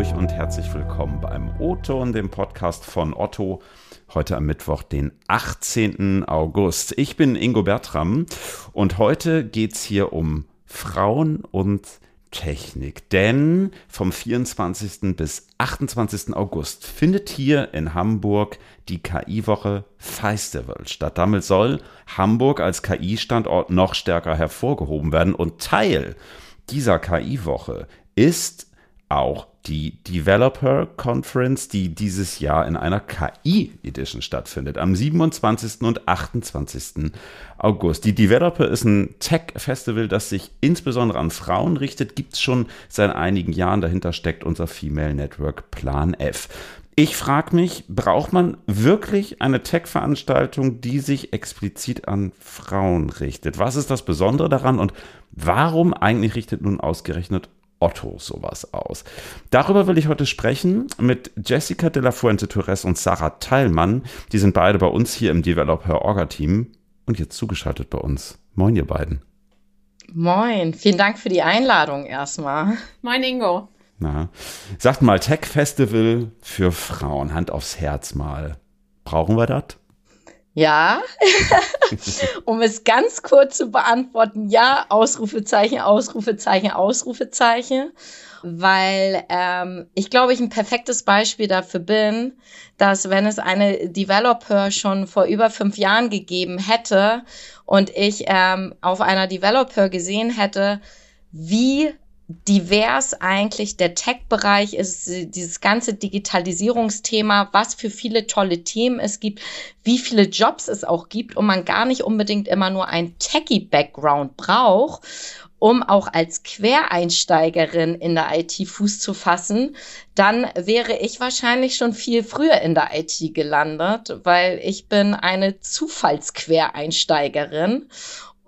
Hamburg und herzlich willkommen beim O-Ton, dem Podcast von Otto. Heute am Mittwoch, den 18. August. Ich bin Ingo Bertram und heute geht es hier um Frauen und Technik. Denn vom 24. bis 28. August findet hier in Hamburg die KI-Woche Festival statt. Damit soll Hamburg als KI-Standort noch stärker hervorgehoben werden. Und Teil dieser KI-Woche ist auch die Developer Conference, die dieses Jahr in einer KI-Edition stattfindet, am 27. und 28. August. Die Developer ist ein Tech-Festival, das sich insbesondere an Frauen richtet, gibt es schon seit einigen Jahren. Dahinter steckt unser Female Network Plan F. Ich frage mich, braucht man wirklich eine Tech-Veranstaltung, die sich explizit an Frauen richtet? Was ist das Besondere daran und warum eigentlich richtet nun ausgerechnet Otto sowas aus. Darüber will ich heute sprechen mit Jessica de la Fuente Torres und Sarah Teilmann. Die sind beide bei uns hier im Developer Orga Team und jetzt zugeschaltet bei uns. Moin, ihr beiden. Moin, vielen Dank für die Einladung erstmal. Moin, Ingo. Na, sagt mal, Tech Festival für Frauen, Hand aufs Herz mal. Brauchen wir das? Ja, um es ganz kurz zu beantworten, ja, Ausrufezeichen, Ausrufezeichen, Ausrufezeichen, weil ähm, ich glaube, ich ein perfektes Beispiel dafür bin, dass wenn es eine Developer schon vor über fünf Jahren gegeben hätte und ich ähm, auf einer Developer gesehen hätte, wie divers eigentlich der Tech-Bereich ist, dieses ganze Digitalisierungsthema, was für viele tolle Themen es gibt, wie viele Jobs es auch gibt und man gar nicht unbedingt immer nur ein Techie-Background braucht, um auch als Quereinsteigerin in der IT Fuß zu fassen, dann wäre ich wahrscheinlich schon viel früher in der IT gelandet, weil ich bin eine Zufallsquereinsteigerin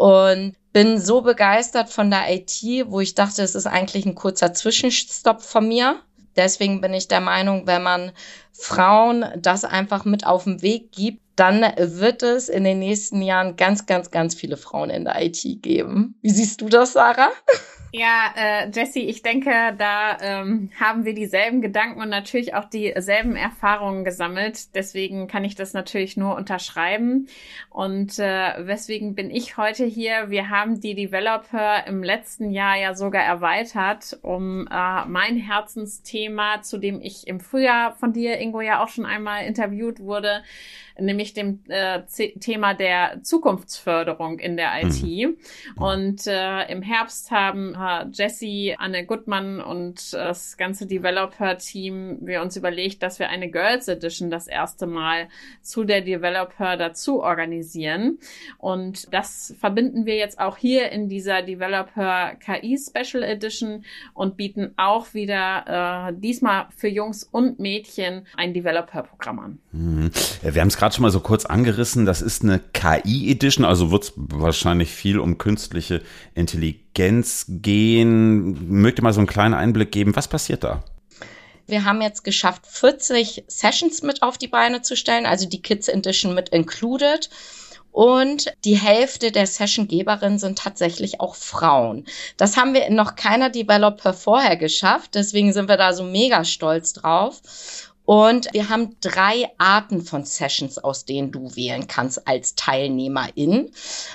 und bin so begeistert von der IT, wo ich dachte, es ist eigentlich ein kurzer Zwischenstopp von mir. Deswegen bin ich der Meinung, wenn man Frauen das einfach mit auf den Weg gibt, dann wird es in den nächsten Jahren ganz, ganz, ganz viele Frauen in der IT geben. Wie siehst du das, Sarah? Ja, äh, Jessie, ich denke, da ähm, haben wir dieselben Gedanken und natürlich auch dieselben Erfahrungen gesammelt. Deswegen kann ich das natürlich nur unterschreiben. Und äh, weswegen bin ich heute hier? Wir haben die Developer im letzten Jahr ja sogar erweitert, um äh, mein Herzensthema, zu dem ich im Frühjahr von dir, Ingo, ja auch schon einmal interviewt wurde, nämlich dem äh, Thema der Zukunftsförderung in der IT. Mhm. Und äh, im Herbst haben äh, Jesse, Anne Gutmann und das ganze Developer-Team wir uns überlegt, dass wir eine Girls Edition das erste Mal zu der Developer dazu organisieren. Und das verbinden wir jetzt auch hier in dieser Developer KI Special Edition und bieten auch wieder äh, diesmal für Jungs und Mädchen ein Developer-Programm an. Mhm. Wir haben es gerade schon mal so kurz angerissen. Das ist eine KI-Edition, also wird es wahrscheinlich viel um künstliche Intelligenz gehen. Möchte mal so einen kleinen Einblick geben. Was passiert da? Wir haben jetzt geschafft, 40 Sessions mit auf die Beine zu stellen, also die Kids Edition mit included. Und die Hälfte der Sessiongeberinnen sind tatsächlich auch Frauen. Das haben wir in noch keiner Developer vorher geschafft. Deswegen sind wir da so mega stolz drauf. Und wir haben drei Arten von Sessions, aus denen du wählen kannst als Teilnehmerin.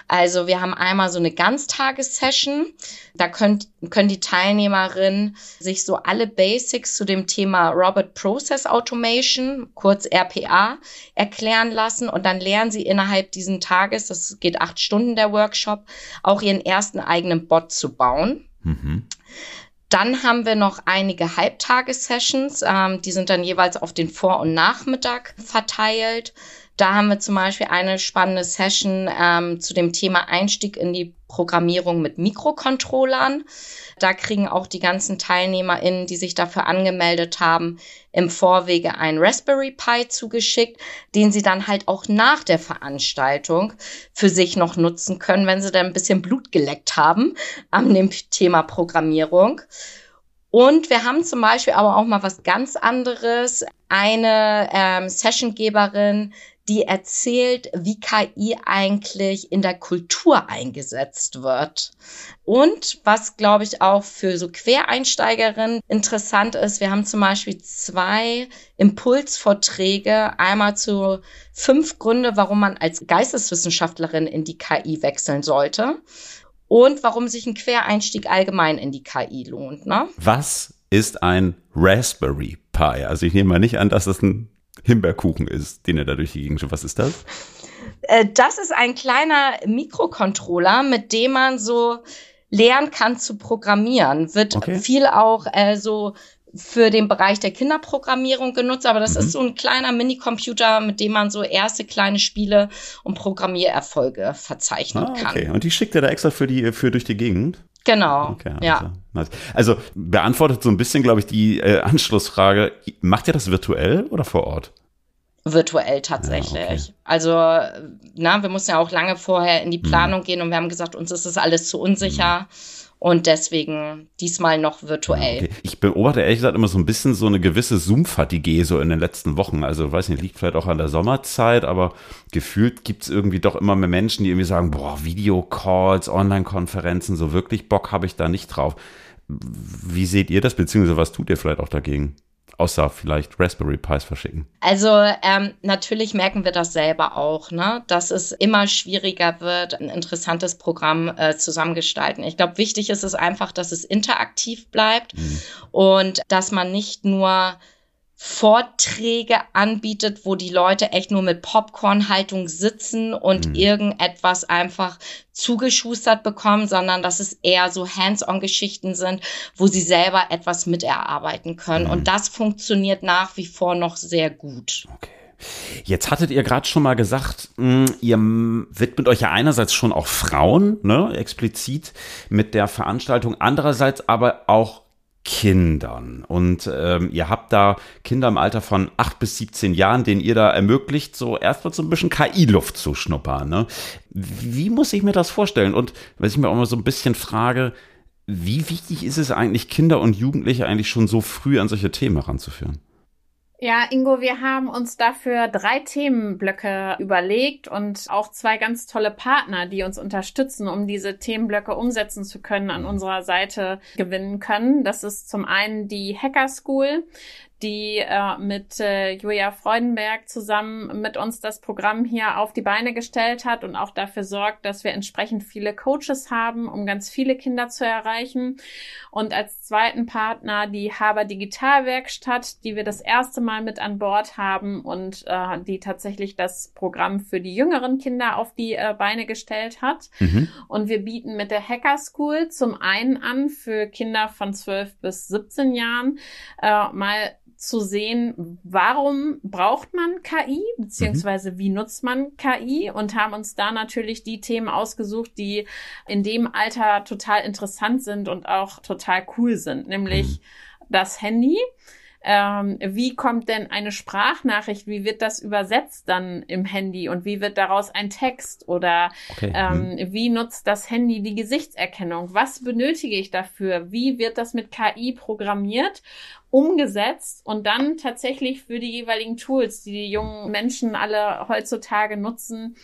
Also wir haben einmal so eine Ganztagessession. Da könnt, können die Teilnehmerinnen sich so alle Basics zu dem Thema Robot Process Automation, kurz RPA, erklären lassen. Und dann lernen sie innerhalb diesen Tages, das geht acht Stunden der Workshop, auch ihren ersten eigenen Bot zu bauen. Mhm. Dann haben wir noch einige Halbtagessessions, ähm, die sind dann jeweils auf den Vor- und Nachmittag verteilt. Da haben wir zum Beispiel eine spannende Session ähm, zu dem Thema Einstieg in die Programmierung mit Mikrocontrollern. Da kriegen auch die ganzen TeilnehmerInnen, die sich dafür angemeldet haben, im Vorwege ein Raspberry Pi zugeschickt, den sie dann halt auch nach der Veranstaltung für sich noch nutzen können, wenn sie dann ein bisschen Blut geleckt haben an dem Thema Programmierung. Und wir haben zum Beispiel aber auch mal was ganz anderes. Eine ähm, Sessiongeberin, die erzählt, wie KI eigentlich in der Kultur eingesetzt wird. Und was, glaube ich, auch für so Quereinsteigerinnen interessant ist, wir haben zum Beispiel zwei Impulsvorträge, einmal zu fünf Gründe, warum man als Geisteswissenschaftlerin in die KI wechseln sollte und warum sich ein Quereinstieg allgemein in die KI lohnt. Ne? Was ist ein Raspberry Pi? Also ich nehme mal nicht an, dass es ein Himbeerkuchen ist, den er da durch die Gegend schiebt. Was ist das? Äh, das ist ein kleiner Mikrocontroller, mit dem man so lernen kann zu programmieren. Wird okay. viel auch äh, so für den Bereich der Kinderprogrammierung genutzt, aber das mhm. ist so ein kleiner Minicomputer, mit dem man so erste kleine Spiele und Programmiererfolge verzeichnen ah, okay. kann. Und die schickt er da extra für die für durch die Gegend? Genau. Okay, ja. Also, also beantwortet so ein bisschen, glaube ich, die äh, Anschlussfrage: Macht ihr das virtuell oder vor Ort? Virtuell tatsächlich. Ja, okay. Also, na, wir mussten ja auch lange vorher in die mhm. Planung mhm. gehen und wir haben gesagt, uns ist das alles zu unsicher. Mhm. Und deswegen diesmal noch virtuell. Okay. Ich beobachte ehrlich gesagt immer so ein bisschen so eine gewisse Zoom-Fatigue so in den letzten Wochen. Also, weiß nicht, liegt vielleicht auch an der Sommerzeit, aber gefühlt gibt es irgendwie doch immer mehr Menschen, die irgendwie sagen, boah, Videocalls, Online-Konferenzen, so wirklich Bock habe ich da nicht drauf. Wie seht ihr das, beziehungsweise was tut ihr vielleicht auch dagegen? Außer vielleicht Raspberry Pis verschicken? Also ähm, natürlich merken wir das selber auch, ne? dass es immer schwieriger wird, ein interessantes Programm äh, zusammengestalten. Ich glaube, wichtig ist es einfach, dass es interaktiv bleibt mhm. und dass man nicht nur Vorträge anbietet, wo die Leute echt nur mit Popcorn-Haltung sitzen und mhm. irgendetwas einfach zugeschustert bekommen, sondern dass es eher so Hands-on-Geschichten sind, wo sie selber etwas miterarbeiten können. Mhm. Und das funktioniert nach wie vor noch sehr gut. Okay. Jetzt hattet ihr gerade schon mal gesagt, hm, ihr widmet euch ja einerseits schon auch Frauen, ne, explizit mit der Veranstaltung, andererseits aber auch Kindern. Und ähm, ihr habt da Kinder im Alter von 8 bis 17 Jahren, denen ihr da ermöglicht, so erstmal so ein bisschen KI-Luft zu schnuppern. Ne? Wie muss ich mir das vorstellen? Und was ich mir auch mal so ein bisschen frage, wie wichtig ist es eigentlich, Kinder und Jugendliche eigentlich schon so früh an solche Themen heranzuführen? Ja, Ingo, wir haben uns dafür drei Themenblöcke überlegt und auch zwei ganz tolle Partner, die uns unterstützen, um diese Themenblöcke umsetzen zu können, an unserer Seite gewinnen können. Das ist zum einen die Hacker School die äh, mit äh, Julia Freudenberg zusammen mit uns das Programm hier auf die Beine gestellt hat und auch dafür sorgt, dass wir entsprechend viele Coaches haben, um ganz viele Kinder zu erreichen. Und als zweiten Partner die Haber Digitalwerkstatt, die wir das erste Mal mit an Bord haben und äh, die tatsächlich das Programm für die jüngeren Kinder auf die äh, Beine gestellt hat. Mhm. Und wir bieten mit der Hacker School zum einen an für Kinder von 12 bis 17 Jahren äh, mal zu sehen, warum braucht man KI, beziehungsweise mhm. wie nutzt man KI und haben uns da natürlich die Themen ausgesucht, die in dem Alter total interessant sind und auch total cool sind, nämlich mhm. das Handy. Ähm, wie kommt denn eine Sprachnachricht, wie wird das übersetzt dann im Handy und wie wird daraus ein Text oder okay. ähm, mhm. wie nutzt das Handy die Gesichtserkennung? Was benötige ich dafür? Wie wird das mit KI programmiert? Umgesetzt und dann tatsächlich für die jeweiligen Tools, die die jungen Menschen alle heutzutage nutzen,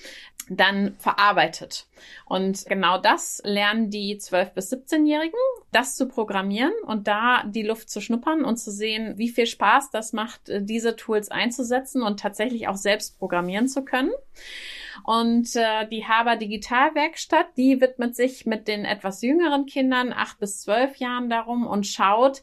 dann verarbeitet. Und genau das lernen die 12- bis 17-Jährigen, das zu programmieren und da die Luft zu schnuppern und zu sehen, wie viel Spaß das macht, diese Tools einzusetzen und tatsächlich auch selbst programmieren zu können. Und äh, die Haber Digitalwerkstatt, die widmet sich mit den etwas jüngeren Kindern, acht bis zwölf Jahren darum und schaut,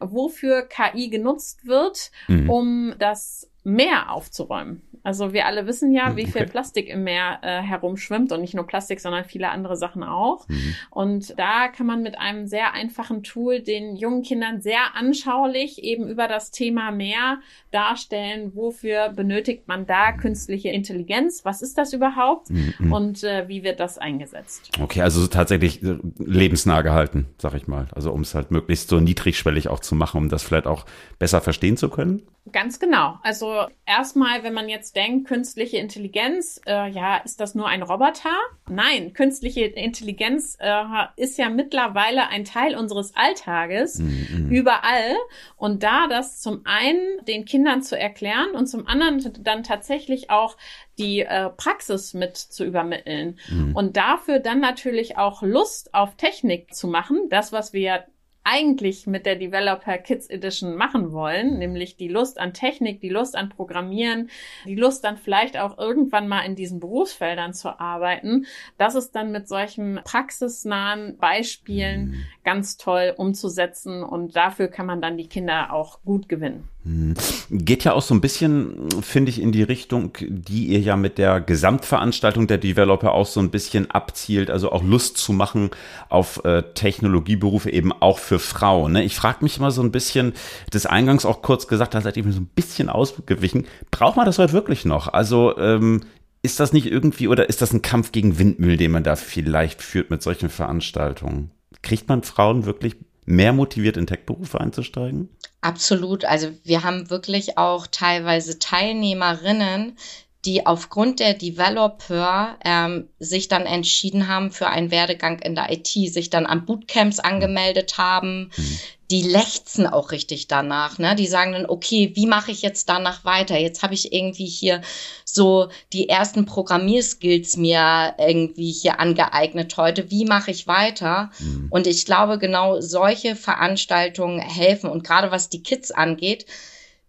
wofür KI genutzt wird, mhm. um das Meer aufzuräumen. Also wir alle wissen ja, wie viel Plastik im Meer äh, herumschwimmt und nicht nur Plastik, sondern viele andere Sachen auch. Mhm. Und da kann man mit einem sehr einfachen Tool den jungen Kindern sehr anschaulich eben über das Thema Meer darstellen, wofür benötigt man da künstliche Intelligenz, was ist das überhaupt mhm. und äh, wie wird das eingesetzt. Okay, also tatsächlich äh, lebensnah gehalten, sag ich mal. Also um es halt möglichst so niedrigschwellig auch zu machen, um das vielleicht auch besser verstehen zu können. Ganz genau. Also erstmal, wenn man jetzt jetzt denkt, künstliche Intelligenz, äh, ja, ist das nur ein Roboter? Nein, künstliche Intelligenz äh, ist ja mittlerweile ein Teil unseres Alltages, mhm. überall. Und da das zum einen den Kindern zu erklären und zum anderen dann tatsächlich auch die äh, Praxis mit zu übermitteln. Mhm. Und dafür dann natürlich auch Lust auf Technik zu machen, das, was wir eigentlich mit der Developer Kids Edition machen wollen, nämlich die Lust an Technik, die Lust an Programmieren, die Lust dann vielleicht auch irgendwann mal in diesen Berufsfeldern zu arbeiten, das ist dann mit solchen praxisnahen Beispielen mhm. ganz toll umzusetzen und dafür kann man dann die Kinder auch gut gewinnen. Hm. Geht ja auch so ein bisschen, finde ich, in die Richtung, die ihr ja mit der Gesamtveranstaltung der Developer auch so ein bisschen abzielt, also auch Lust zu machen auf äh, Technologieberufe eben auch für Frauen. Ne? Ich frage mich immer so ein bisschen, das eingangs auch kurz gesagt, da seid ihr mir so ein bisschen ausgewichen. Braucht man das heute wirklich noch? Also ähm, ist das nicht irgendwie oder ist das ein Kampf gegen Windmüll, den man da vielleicht führt mit solchen Veranstaltungen? Kriegt man Frauen wirklich mehr motiviert, in Tech-Berufe einzusteigen? Absolut. Also wir haben wirklich auch teilweise Teilnehmerinnen, die aufgrund der Developer ähm, sich dann entschieden haben für einen Werdegang in der IT, sich dann an Bootcamps angemeldet haben, mhm die lechzen auch richtig danach. Ne? Die sagen dann, okay, wie mache ich jetzt danach weiter? Jetzt habe ich irgendwie hier so die ersten Programmierskills mir irgendwie hier angeeignet heute. Wie mache ich weiter? Mhm. Und ich glaube, genau solche Veranstaltungen helfen. Und gerade was die Kids angeht,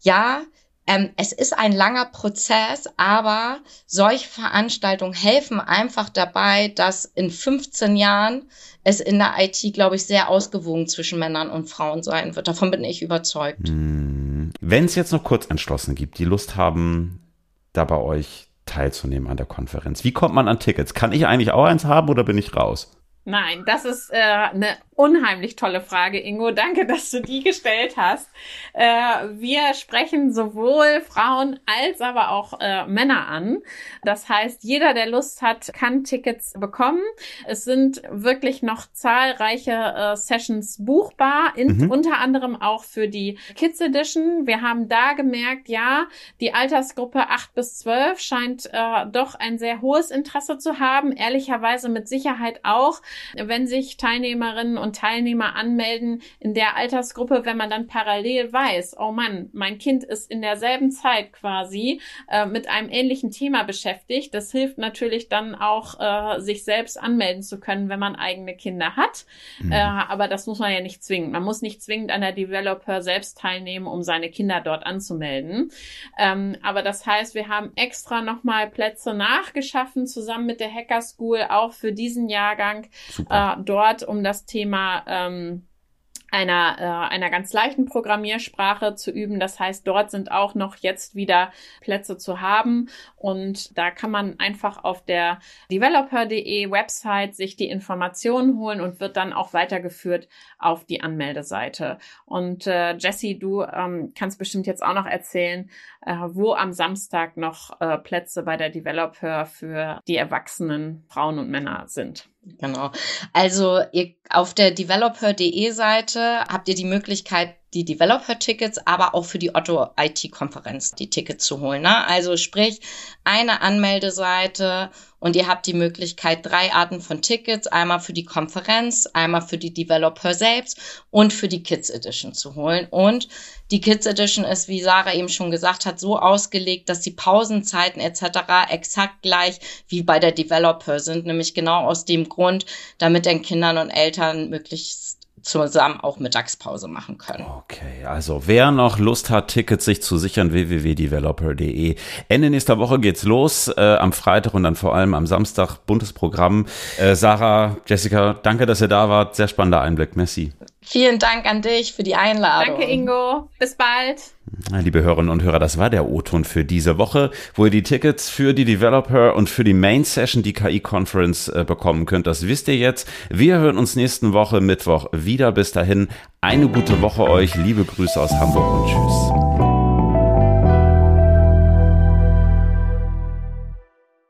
ja, ähm, es ist ein langer Prozess, aber solche Veranstaltungen helfen einfach dabei, dass in 15 Jahren es in der IT, glaube ich, sehr ausgewogen zwischen Männern und Frauen sein wird. Davon bin ich überzeugt. Hm. Wenn es jetzt noch kurz entschlossen gibt, die Lust haben, da bei euch teilzunehmen an der Konferenz, wie kommt man an Tickets? Kann ich eigentlich auch eins haben oder bin ich raus? Nein, das ist äh, eine unheimlich tolle Frage, Ingo. Danke, dass du die gestellt hast. Äh, wir sprechen sowohl Frauen als aber auch äh, Männer an. Das heißt, jeder, der Lust hat, kann Tickets bekommen. Es sind wirklich noch zahlreiche äh, Sessions buchbar, in, mhm. unter anderem auch für die Kids Edition. Wir haben da gemerkt, ja, die Altersgruppe 8 bis 12 scheint äh, doch ein sehr hohes Interesse zu haben. Ehrlicherweise mit Sicherheit auch wenn sich Teilnehmerinnen und Teilnehmer anmelden in der Altersgruppe, wenn man dann parallel weiß, oh Mann, mein Kind ist in derselben Zeit quasi äh, mit einem ähnlichen Thema beschäftigt. Das hilft natürlich dann auch, äh, sich selbst anmelden zu können, wenn man eigene Kinder hat. Mhm. Äh, aber das muss man ja nicht zwingen. Man muss nicht zwingend an der Developer selbst teilnehmen, um seine Kinder dort anzumelden. Ähm, aber das heißt, wir haben extra nochmal Plätze nachgeschaffen, zusammen mit der Hacker School, auch für diesen Jahrgang, äh, dort um das Thema ähm, einer, äh, einer ganz leichten Programmiersprache zu üben. Das heißt, dort sind auch noch jetzt wieder Plätze zu haben und da kann man einfach auf der developer.de Website sich die Informationen holen und wird dann auch weitergeführt auf die Anmeldeseite. Und äh, Jessie, du ähm, kannst bestimmt jetzt auch noch erzählen, äh, wo am Samstag noch äh, Plätze bei der Developer für die erwachsenen Frauen und Männer sind. Genau. Also ihr, auf der developer.de Seite habt ihr die Möglichkeit, die Developer-Tickets, aber auch für die Otto IT-Konferenz die Tickets zu holen. Ne? Also sprich, eine Anmeldeseite und ihr habt die Möglichkeit, drei Arten von Tickets, einmal für die Konferenz, einmal für die Developer selbst und für die Kids Edition zu holen. Und die Kids Edition ist, wie Sarah eben schon gesagt hat, so ausgelegt, dass die Pausenzeiten etc. exakt gleich wie bei der Developer sind, nämlich genau aus dem Grund, damit den Kindern und Eltern möglichst zusammen auch Mittagspause machen können. Okay, also wer noch Lust hat, Tickets sich zu sichern, www.developer.de. Ende nächster Woche geht's los, äh, am Freitag und dann vor allem am Samstag, buntes Programm. Äh, Sarah, Jessica, danke, dass ihr da wart. Sehr spannender Einblick. Merci. Vielen Dank an dich für die Einladung. Danke, Ingo. Bis bald. Liebe Hörerinnen und Hörer, das war der O-Ton für diese Woche, wo ihr die Tickets für die Developer und für die Main Session, die KI-Conference, äh, bekommen könnt. Das wisst ihr jetzt. Wir hören uns nächsten Woche Mittwoch wieder. Bis dahin eine gute Woche euch. Liebe Grüße aus Hamburg und tschüss.